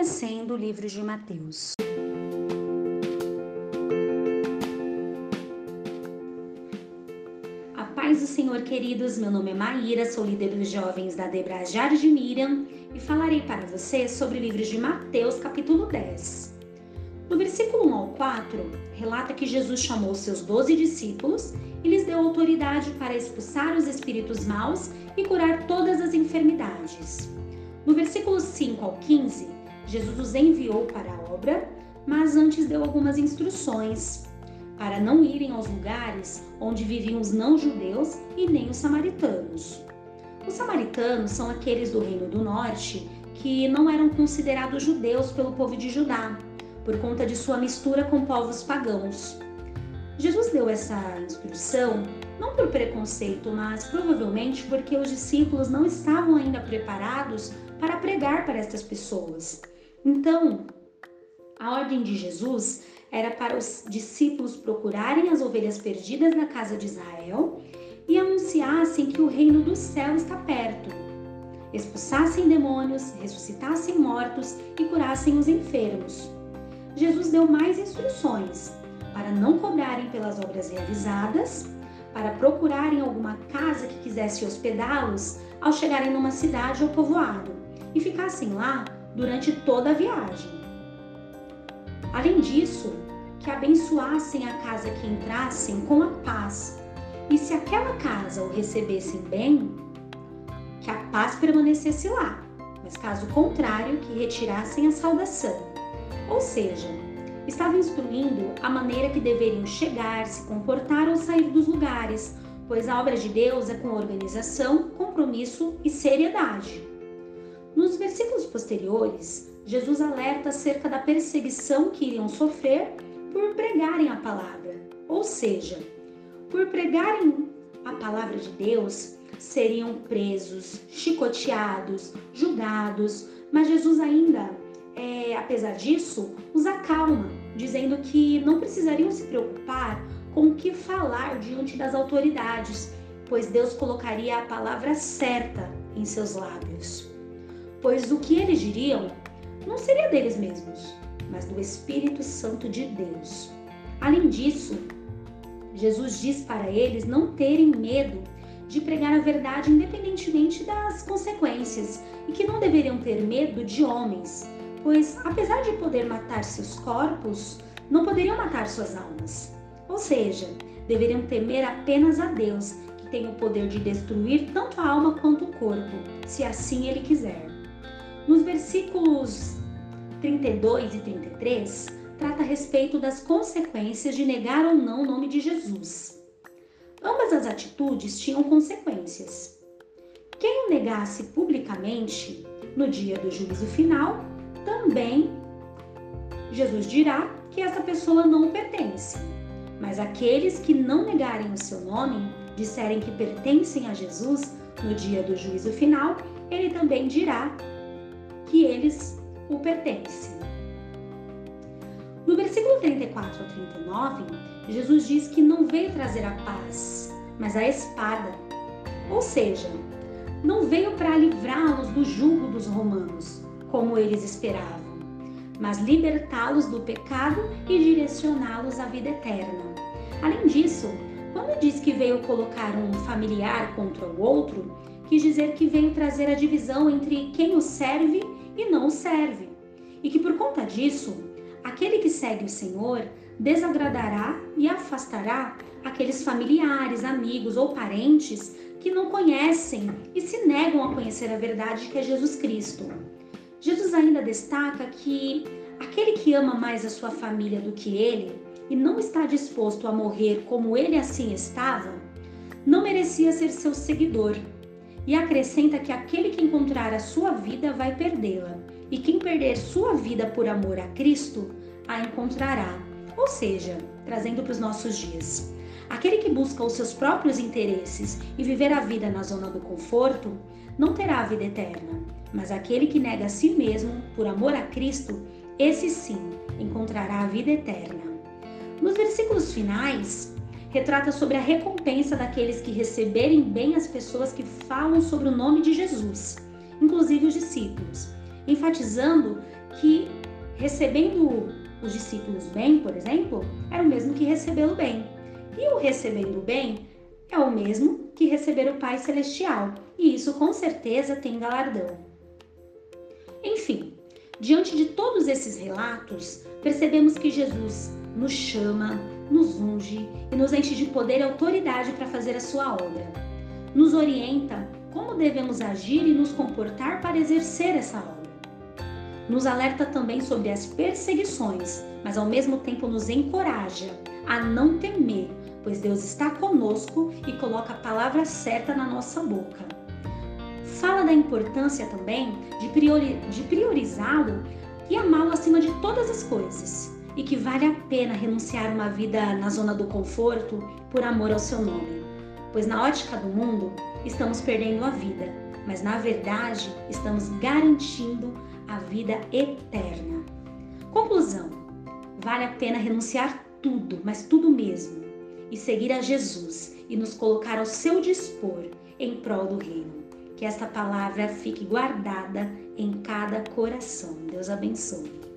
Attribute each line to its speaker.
Speaker 1: Conhecendo o livro de Mateus. A paz do Senhor, queridos. Meu nome é Maíra, sou líder dos jovens da Debra de Miriam e falarei para você sobre o livro de Mateus, capítulo 10. No versículo 1 ao 4, relata que Jesus chamou seus doze discípulos e lhes deu autoridade para expulsar os espíritos maus e curar todas as enfermidades. No versículo 5 ao 15, Jesus os enviou para a obra, mas antes deu algumas instruções para não irem aos lugares onde viviam os não-judeus e nem os samaritanos. Os samaritanos são aqueles do Reino do Norte que não eram considerados judeus pelo povo de Judá, por conta de sua mistura com povos pagãos. Jesus deu essa instrução não por preconceito, mas provavelmente porque os discípulos não estavam ainda preparados para pregar para estas pessoas. Então, a ordem de Jesus era para os discípulos procurarem as ovelhas perdidas na casa de Israel e anunciassem que o reino do céu está perto. Expulsassem demônios, ressuscitassem mortos e curassem os enfermos. Jesus deu mais instruções para não cobrarem pelas obras realizadas, para procurarem alguma casa que quisesse hospedá-los ao chegarem numa cidade ou povoado e ficassem lá durante toda a viagem. Além disso, que abençoassem a casa que entrassem com a paz, e se aquela casa o recebessem bem, que a paz permanecesse lá, mas caso contrário, que retirassem a saudação. Ou seja, estava instruindo a maneira que deveriam chegar, se comportar ou sair dos lugares, pois a obra de Deus é com organização, compromisso e seriedade. Nos versículos posteriores, Jesus alerta acerca da perseguição que iriam sofrer por pregarem a palavra, ou seja, por pregarem a palavra de Deus, seriam presos, chicoteados, julgados, mas Jesus ainda, é, apesar disso, os acalma, dizendo que não precisariam se preocupar com o que falar diante das autoridades, pois Deus colocaria a palavra certa em seus lábios. Pois o que eles diriam não seria deles mesmos, mas do Espírito Santo de Deus. Além disso, Jesus diz para eles não terem medo de pregar a verdade independentemente das consequências e que não deveriam ter medo de homens, pois apesar de poder matar seus corpos, não poderiam matar suas almas. Ou seja, deveriam temer apenas a Deus, que tem o poder de destruir tanto a alma quanto o corpo, se assim ele quiser. Nos versículos 32 e 33, trata a respeito das consequências de negar ou não o nome de Jesus. Ambas as atitudes tinham consequências. Quem o negasse publicamente no dia do juízo final, também Jesus dirá que essa pessoa não pertence. Mas aqueles que não negarem o seu nome, disserem que pertencem a Jesus no dia do juízo final, ele também dirá que eles o pertencem. No versículo 34 ao 39, Jesus diz que não veio trazer a paz, mas a espada. Ou seja, não veio para livrá-los do jugo dos romanos, como eles esperavam, mas libertá-los do pecado e direcioná-los à vida eterna. Além disso, quando diz que veio colocar um familiar contra o outro, quis dizer que veio trazer a divisão entre quem o serve e não o serve. E que por conta disso, aquele que segue o Senhor desagradará e afastará aqueles familiares, amigos ou parentes que não conhecem e se negam a conhecer a verdade que é Jesus Cristo. Jesus ainda destaca que aquele que ama mais a sua família do que ele e não está disposto a morrer como ele assim estava, não merecia ser seu seguidor e acrescenta que aquele que encontrar a sua vida vai perdê-la, e quem perder sua vida por amor a Cristo a encontrará. Ou seja, trazendo para os nossos dias. Aquele que busca os seus próprios interesses e viver a vida na zona do conforto não terá a vida eterna, mas aquele que nega a si mesmo por amor a Cristo, esse sim encontrará a vida eterna. Nos versículos finais, retrata sobre a recompensa daqueles que receberem bem as pessoas que falam sobre o nome de Jesus, inclusive os discípulos, enfatizando que recebendo os discípulos bem, por exemplo, era o mesmo que recebê-lo bem. E o recebendo bem é o mesmo que receber o Pai Celestial, e isso com certeza tem galardão. Enfim, diante de todos esses relatos, percebemos que Jesus nos chama, nos unge e nos enche de poder e autoridade para fazer a sua obra. Nos orienta como devemos agir e nos comportar para exercer essa obra. Nos alerta também sobre as perseguições, mas ao mesmo tempo nos encoraja a não temer, pois Deus está conosco e coloca a palavra certa na nossa boca. Fala da importância também de, priori de priorizá-lo e amá-lo acima de todas as coisas, e que vale a pena renunciar uma vida na zona do conforto por amor ao seu nome. Pois na ótica do mundo, estamos perdendo a vida, mas na verdade estamos garantindo a vida eterna. Conclusão: vale a pena renunciar tudo, mas tudo mesmo, e seguir a Jesus e nos colocar ao seu dispor em prol do reino. Que esta palavra fique guardada em cada coração. Deus abençoe.